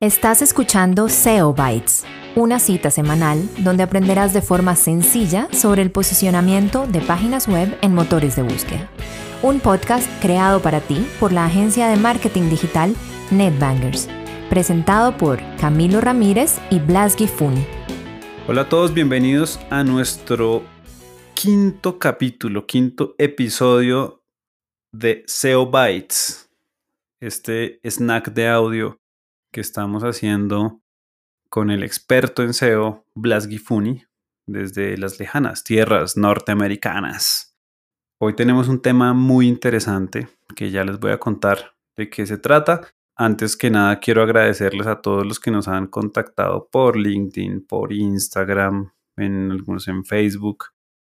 Estás escuchando SEO Bytes, una cita semanal donde aprenderás de forma sencilla sobre el posicionamiento de páginas web en motores de búsqueda. Un podcast creado para ti por la agencia de marketing digital NetBangers, presentado por Camilo Ramírez y Blas Gifun. Hola a todos, bienvenidos a nuestro quinto capítulo, quinto episodio de SEO Bytes, este snack de audio estamos haciendo con el experto en SEO, Blas Gifuni, desde las lejanas tierras norteamericanas. Hoy tenemos un tema muy interesante que ya les voy a contar de qué se trata. Antes que nada, quiero agradecerles a todos los que nos han contactado por LinkedIn, por Instagram, en algunos en Facebook,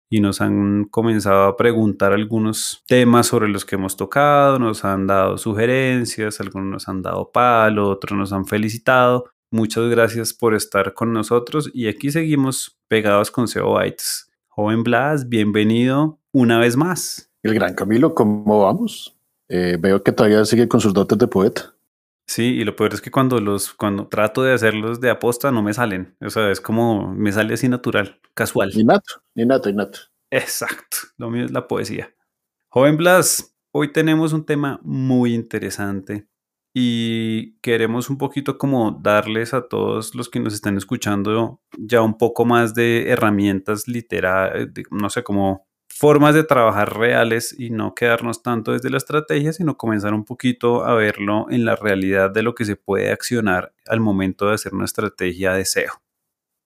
y nos han comenzado a preguntar algunos temas sobre los que hemos tocado, nos han dado sugerencias, algunos nos han dado palo, otros nos han felicitado. Muchas gracias por estar con nosotros y aquí seguimos pegados con SEO Bytes. Joven Blas, bienvenido una vez más. El gran Camilo, ¿cómo vamos? Eh, veo que todavía sigue con sus dotes de poeta. Sí, y lo peor es que cuando los, cuando trato de hacerlos de aposta no me salen. O sea, es como me sale así natural, casual. Innato, innato, innato. Exacto, lo mío es la poesía. Joven Blas, hoy tenemos un tema muy interesante y queremos un poquito como darles a todos los que nos están escuchando ya un poco más de herramientas literarias, no sé, como formas de trabajar reales y no quedarnos tanto desde la estrategia, sino comenzar un poquito a verlo en la realidad de lo que se puede accionar al momento de hacer una estrategia de SEO.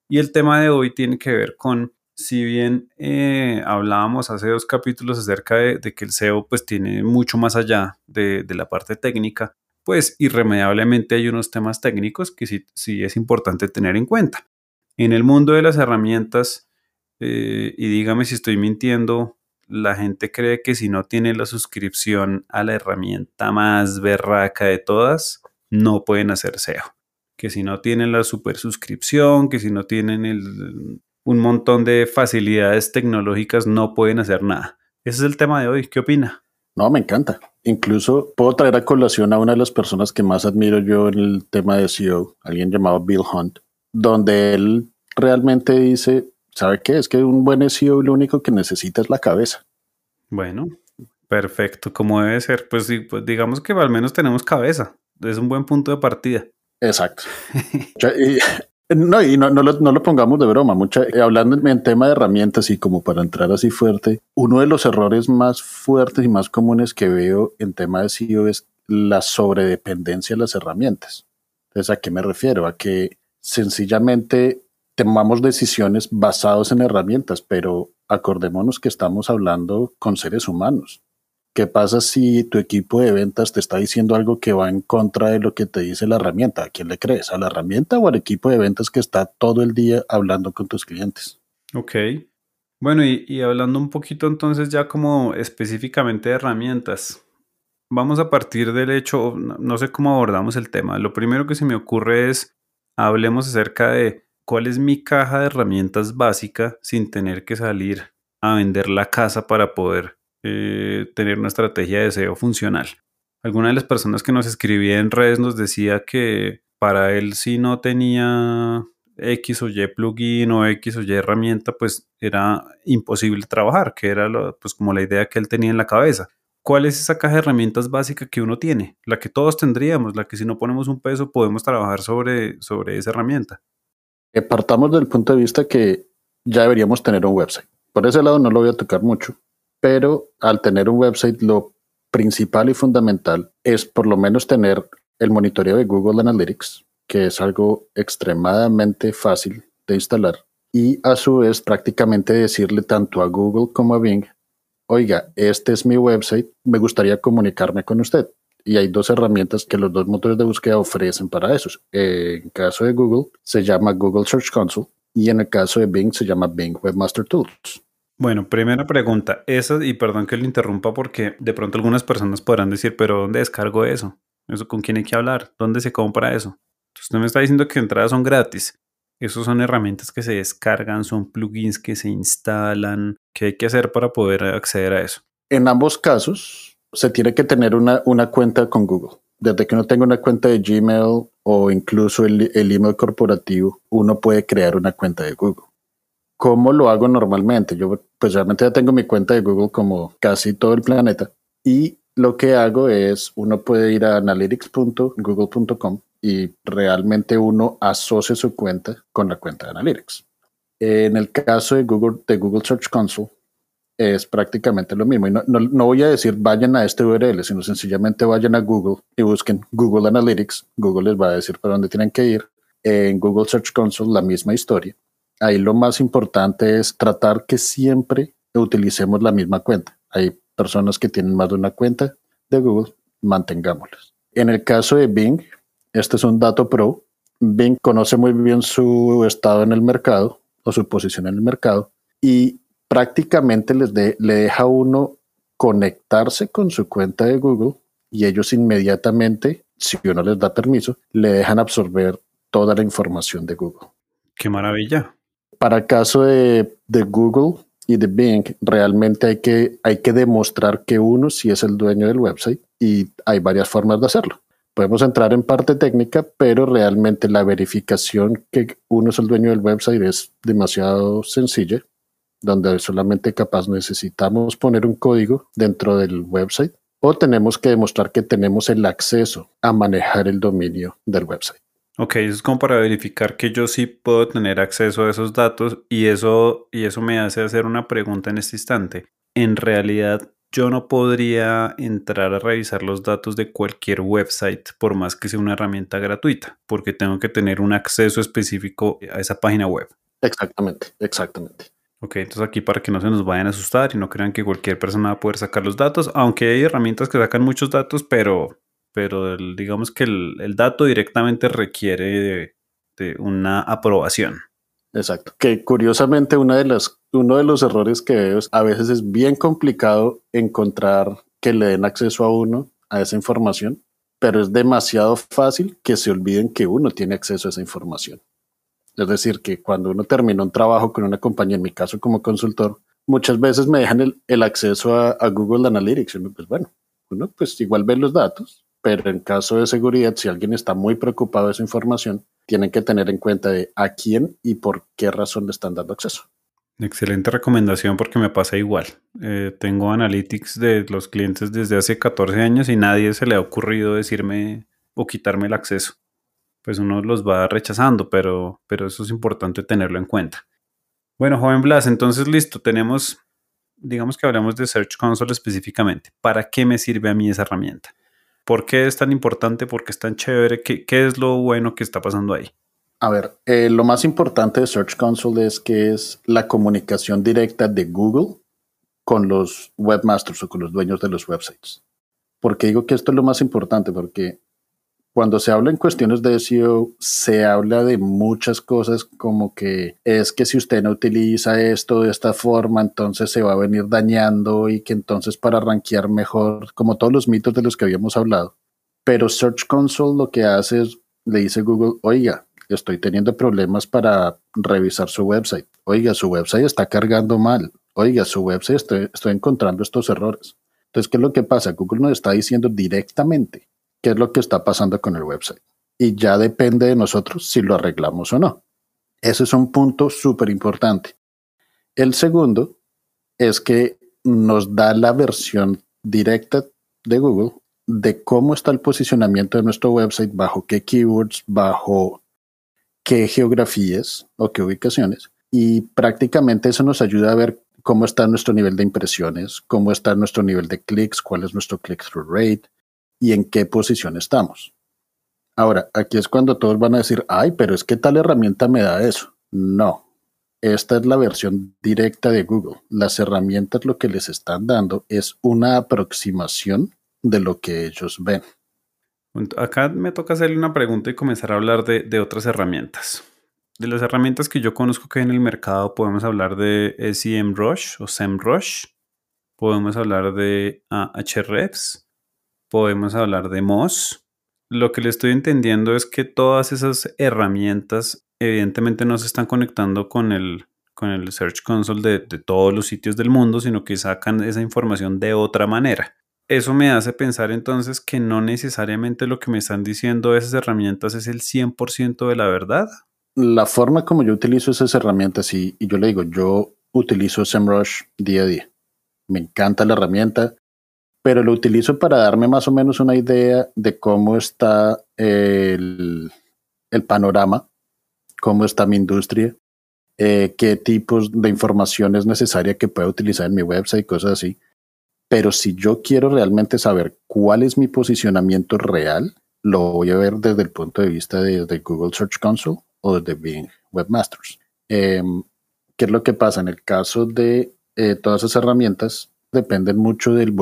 Y el tema de hoy tiene que ver con, si bien eh, hablábamos hace dos capítulos acerca de, que el SEO pues tiene mucho más allá de, la parte técnica, pues irremediablemente hay unos temas técnicos que sí, sí es importante tener en cuenta. En el mundo de las herramientas, eh, y dígame si estoy mintiendo, la gente cree que si no tiene la suscripción a la herramienta más berraca de todas, no pueden hacer SEO. Que si no tienen la super suscripción, que si no tienen el, un montón de facilidades tecnológicas, no pueden hacer nada. Ese es el tema de hoy. ¿Qué opina? No, me encanta. Incluso puedo traer a colación a una de las personas que más admiro yo en el tema de SEO, alguien llamado Bill Hunt, donde él realmente dice, ¿Sabe qué? Es que un buen SEO lo único que necesita es la cabeza. Bueno, perfecto, como debe ser. Pues, pues digamos que al menos tenemos cabeza. Es un buen punto de partida. Exacto. no, y no, lo, pongamos de broma. Mucha, eh, hablando en tema de herramientas y como para entrar así fuerte, uno de los errores más fuertes y más comunes que veo en tema de SEO es la sobredependencia de las herramientas. Entonces, ¿a qué me refiero? A que sencillamente tomamos decisiones basadas en herramientas, pero acordémonos que estamos hablando con seres humanos. ¿Qué pasa si tu equipo de ventas te está diciendo algo que va en contra de lo que te dice la herramienta? ¿A quién le crees? ¿A la herramienta o al equipo de ventas que está todo el día hablando con tus clientes? Ok. Bueno, y, hablando un poquito entonces ya como específicamente de herramientas, vamos a partir del hecho, no sé cómo abordamos el tema. Lo primero que se me ocurre es, hablemos acerca de cuál es mi caja de herramientas básica sin tener que salir a vender la casa para poder eh, tener una estrategia de SEO funcional. Alguna de las personas que nos escribía en redes nos decía que para él si no tenía X o Y plugin o X o Y herramienta, pues era imposible trabajar, que era pues como la idea que él tenía en la cabeza. ¿Cuál es esa caja de herramientas básica que uno tiene? La que todos tendríamos, la que si no ponemos un peso podemos trabajar sobre, sobre esa herramienta. Partamos del punto de vista que ya deberíamos tener un website. Por ese lado no lo voy a tocar mucho, pero al tener un website lo principal y fundamental es por lo menos tener el monitoreo de Google Analytics, que es algo extremadamente fácil de instalar, y a su vez prácticamente decirle tanto a Google como a Bing, oiga, este es mi website, me gustaría comunicarme con usted y hay dos herramientas que los dos motores de búsqueda ofrecen para eso. en caso de Google se llama Google Search Console y en el caso de Bing se llama Bing Webmaster Tools. Bueno, primera pregunta, esa, y perdón que le interrumpa porque de pronto algunas personas podrán decir, pero ¿dónde descargo eso? ¿Eso con quién hay que hablar? ¿Dónde se compra eso? usted me está diciendo que entradas son gratis. Esos son herramientas que se descargan, son plugins que se instalan. ¿Qué hay que hacer para poder acceder a eso? En ambos casos, se tiene que tener una, cuenta con Google. desde que uno tenga una cuenta de Gmail o incluso el, el email corporativo, uno puede crear una cuenta de Google. ¿Cómo lo hago normalmente? Yo pues realmente ya tengo mi cuenta de Google como casi todo el planeta y lo que hago es, uno puede ir a analytics.google.com y realmente uno asocia su cuenta con la cuenta de Analytics. En el caso de Google, de Google Search Console, es prácticamente lo mismo. Y no, no, voy a decir vayan a este URL, sino sencillamente vayan a Google y busquen Google Analytics. Google les va a decir para dónde tienen que ir. En Google Search Console, la misma historia. Ahí lo más importante es tratar que siempre utilicemos la misma cuenta. Hay personas que tienen más de una cuenta de Google, mantengámoslas. En el caso de Bing, este es un dato pro. Bing conoce muy bien su estado en el mercado o su posición en el mercado y prácticamente les le deja a uno conectarse con su cuenta de Google y ellos inmediatamente, si uno les da permiso, le dejan absorber toda la información de Google. Qué maravilla. Para el caso de, de Google y de Bing, realmente hay que, hay que demostrar que uno sí es el dueño del website y hay varias formas de hacerlo. Podemos entrar en parte técnica, pero realmente la verificación que uno es el dueño del website es demasiado sencilla donde solamente capaz necesitamos poner un código dentro del website o tenemos que demostrar que tenemos el acceso a manejar el dominio del website. Ok, eso es como para verificar que yo sí puedo tener acceso a esos datos y eso, y eso me hace hacer una pregunta en este instante. En realidad, yo no podría entrar a revisar los datos de cualquier website por más que sea una herramienta gratuita, porque tengo que tener un acceso específico a esa página web. Exactamente, exactamente. Ok, entonces aquí para que no se nos vayan a asustar y no crean que cualquier persona va a poder sacar los datos, aunque hay herramientas que sacan muchos datos, pero, pero digamos que el, dato directamente requiere de, una aprobación. Exacto. Que curiosamente una de las, uno de los errores que veo es a veces es bien complicado encontrar que le den acceso a uno a esa información, pero es demasiado fácil que se olviden que uno tiene acceso a esa información. Es decir, que cuando uno termina un trabajo con una compañía, en mi caso como consultor, muchas veces me dejan el, acceso a, Google Analytics. Uno, pues bueno, uno pues igual ve los datos, pero en caso de seguridad, si alguien está muy preocupado de esa información, tienen que tener en cuenta de a quién y por qué razón le están dando acceso. Excelente recomendación porque me pasa igual. Eh, tengo analytics de los clientes desde hace 14 años y nadie se le ha ocurrido decirme o quitarme el acceso pues uno los va rechazando, pero, pero eso es importante tenerlo en cuenta. Bueno, joven Blas, entonces listo, tenemos, digamos que hablamos de Search Console específicamente. ¿Para qué me sirve a mí esa herramienta? ¿Por qué es tan importante? ¿Por qué es tan chévere? ¿Qué, es lo bueno que está pasando ahí? A ver, eh, lo más importante de Search Console es que es la comunicación directa de Google con los webmasters o con los dueños de los websites. ¿Por qué digo que esto es lo más importante? Porque cuando se habla en cuestiones de SEO, se habla de muchas cosas como que es que si usted no utiliza esto de esta forma, entonces se va a venir dañando y que entonces para rankear mejor, como todos los mitos de los que habíamos hablado. Pero Search Console lo que hace es, le dice Google, oiga, estoy teniendo problemas para revisar su website. Oiga, su website está cargando mal. Oiga, su website estoy, estoy encontrando estos errores. Entonces, ¿qué es lo que pasa? Google nos está diciendo directamente qué es lo que está pasando con el website. Y ya depende de nosotros si lo arreglamos o no. Ese es un punto súper importante. El segundo es que nos da la versión directa de Google de cómo está el posicionamiento de nuestro website, bajo qué keywords, bajo qué geografías o qué ubicaciones. Y prácticamente eso nos ayuda a ver cómo está nuestro nivel de impresiones, cómo está nuestro nivel de clics, cuál es nuestro click-through rate, y en qué posición estamos. Ahora, aquí es cuando todos van a decir, ay, pero es que tal herramienta me da eso. No, esta es la versión directa de Google. Las herramientas lo que les están dando es una aproximación de lo que ellos ven. Acá me toca hacerle una pregunta y comenzar a hablar de, otras herramientas. De las herramientas que yo conozco que hay en el mercado, podemos hablar de SEMrush o SEMrush, podemos hablar de Ahrefs, podemos hablar de Moz. Lo que le estoy entendiendo es que todas esas herramientas evidentemente no se están conectando con el, con el Search Console de, todos los sitios del mundo, sino que sacan esa información de otra manera. eso me hace pensar entonces que no necesariamente lo que me están diciendo esas herramientas es el 100% de la verdad. La forma como yo utilizo esas herramientas, y, y yo le digo, yo utilizo SEMrush día a día. Me encanta la herramienta, pero lo utilizo para darme más o menos una idea de cómo está el, panorama, cómo está mi industria, eh, qué tipos de información es necesaria que pueda utilizar en mi website, cosas así. Pero si yo quiero realmente saber cuál es mi posicionamiento real, lo voy a ver desde el punto de vista de, Google Search Console o de Bing Webmasters. Em, ¿Qué es lo que pasa? En el caso de eh, todas esas herramientas, dependen mucho del,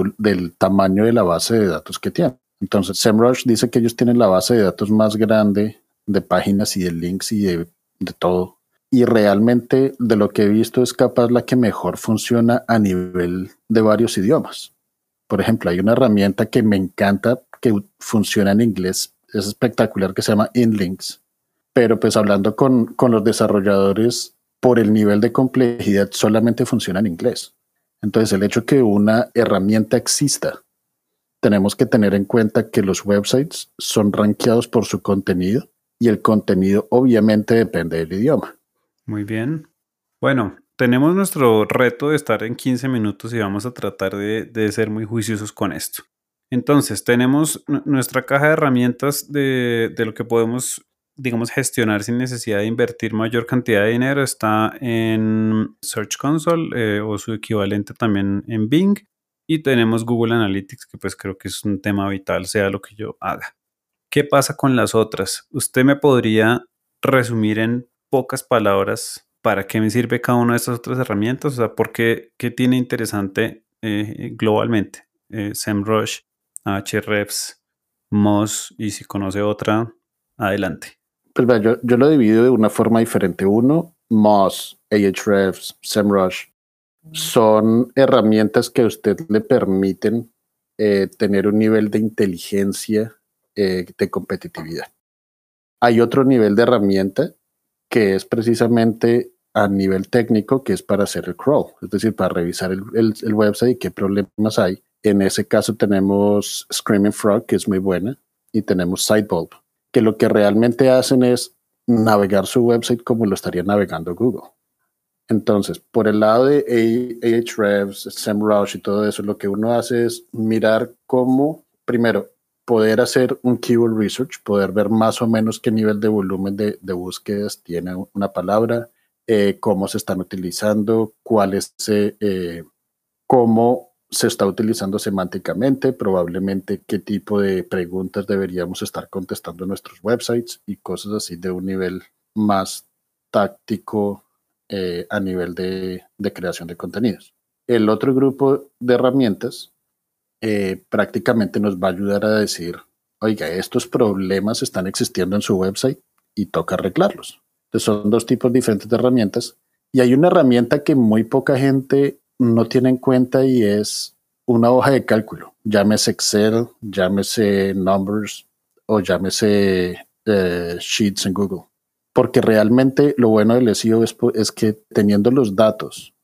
tamaño de la base de datos que tienen. Entonces, SEMrush dice que ellos tienen la base de datos más grande de páginas y de links y de, de todo. Y realmente, de lo que he visto, es capaz la que mejor funciona a nivel de varios idiomas. Por ejemplo, hay una herramienta que me encanta que funciona en inglés, es espectacular, que se llama InLinks. Pero pues hablando con, con los desarrolladores, por el nivel de complejidad solamente funciona en inglés. Entonces, el hecho que una herramienta exista, tenemos que tener en cuenta que los websites son rankeados por su contenido y el contenido obviamente depende del idioma. Muy bien. Bueno, tenemos nuestro reto de estar en 15 minutos y vamos a tratar de, ser muy juiciosos con esto. Entonces, tenemos nuestra caja de herramientas de, de, lo que podemos, digamos, gestionar sin necesidad de invertir mayor cantidad de dinero. Está en Search Console eh, o su equivalente también en Bing. Y tenemos Google Analytics, que pues creo que es un tema vital, sea lo que yo haga. ¿Qué pasa con las otras? ¿Usted me podría resumir en pocas palabras para qué me sirve cada una de estas otras herramientas? O sea, ¿por qué, qué tiene interesante eh, globalmente? Eh, SEMrush, Ahrefs, Moz y si conoce otra, adelante. Pues yo, yo lo divido de una forma diferente. Uno, Moz, Ahrefs, SEMrush son herramientas que a usted le permiten eh, tener un nivel de inteligencia eh, de competitividad. Hay otro nivel de herramienta que es precisamente a nivel técnico, que es para hacer el crawl, es decir, para revisar el, el, website y qué problemas hay. En ese caso tenemos Screaming Frog, que es muy buena, y tenemos Sidebulb, que lo que realmente hacen es navegar su website como lo estaría navegando Google. Entonces, por el lado de Ahrefs, SEMrush y todo eso, lo que uno hace es mirar cómo, primero, poder hacer un keyword research, poder ver más o menos qué nivel de volumen de, búsquedas tiene una palabra, eh, cómo se están utilizando, cuál es, eh, cómo se está utilizando semánticamente, probablemente qué tipo de preguntas deberíamos estar contestando en nuestros websites y cosas así de un nivel más táctico eh, a nivel de, creación de contenidos. El otro grupo de herramientas eh, prácticamente nos va a ayudar a decir, oiga, estos problemas están existiendo en su website y toca arreglarlos. Entonces son dos tipos diferentes de herramientas. Y hay una herramienta que muy poca gente no tiene en cuenta y es una hoja de cálculo. Llámese Excel, llámese Numbers o llámese eh, Sheets en Google porque realmente lo bueno del SEO es, que teniendo los datos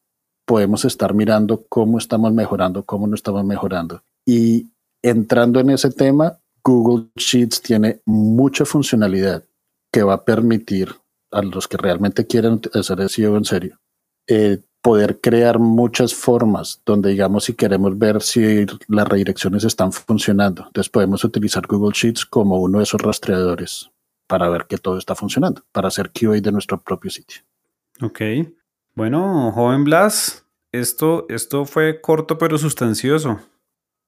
podemos estar mirando cómo estamos mejorando, cómo no estamos mejorando. Y entrando en ese tema, Google Sheets tiene mucha funcionalidad que va a permitir a los que realmente quieren hacer SEO en serio, eh, poder crear muchas formas donde, digamos, si queremos ver si las redirecciones están funcionando, entonces podemos utilizar Google Sheets como uno de esos rastreadores para ver que todo está funcionando, para hacer QA de nuestro propio sitio. Ok. Bueno, joven Blas, esto, esto fue corto pero sustancioso.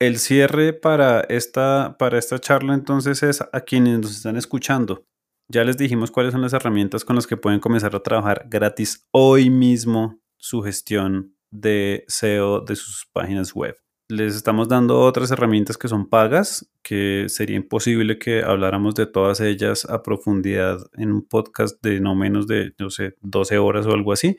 El cierre para esta, para esta charla entonces es a quienes nos están escuchando. Ya les dijimos cuáles son las herramientas con las que pueden comenzar a trabajar gratis hoy mismo su gestión de SEO de sus páginas web les estamos dando otras herramientas que son pagas, que sería imposible que habláramos de todas ellas a profundidad en un podcast de no menos de, no sé, 12 horas o algo así.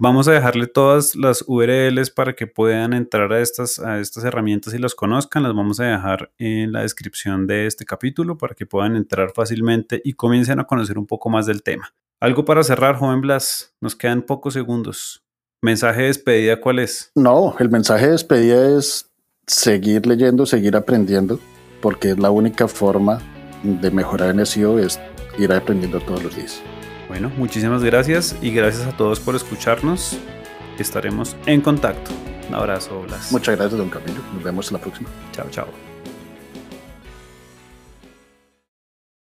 Vamos a dejarle todas las URLs para que puedan entrar a estas, a estas herramientas y las conozcan. Las vamos a dejar en la descripción de este capítulo para que puedan entrar fácilmente y comiencen a conocer un poco más del tema. Algo para cerrar, joven Blas. Nos quedan pocos segundos. ¿Mensaje de despedida cuál es? No, el mensaje de despedida es seguir leyendo, seguir aprendiendo, porque es la única forma de mejorar en SEO es ir aprendiendo todos los días. Bueno, muchísimas gracias y gracias a todos por escucharnos. Estaremos en contacto. Un abrazo, Blas. Muchas gracias, don Camilo. Nos vemos en la próxima. Chao, chao.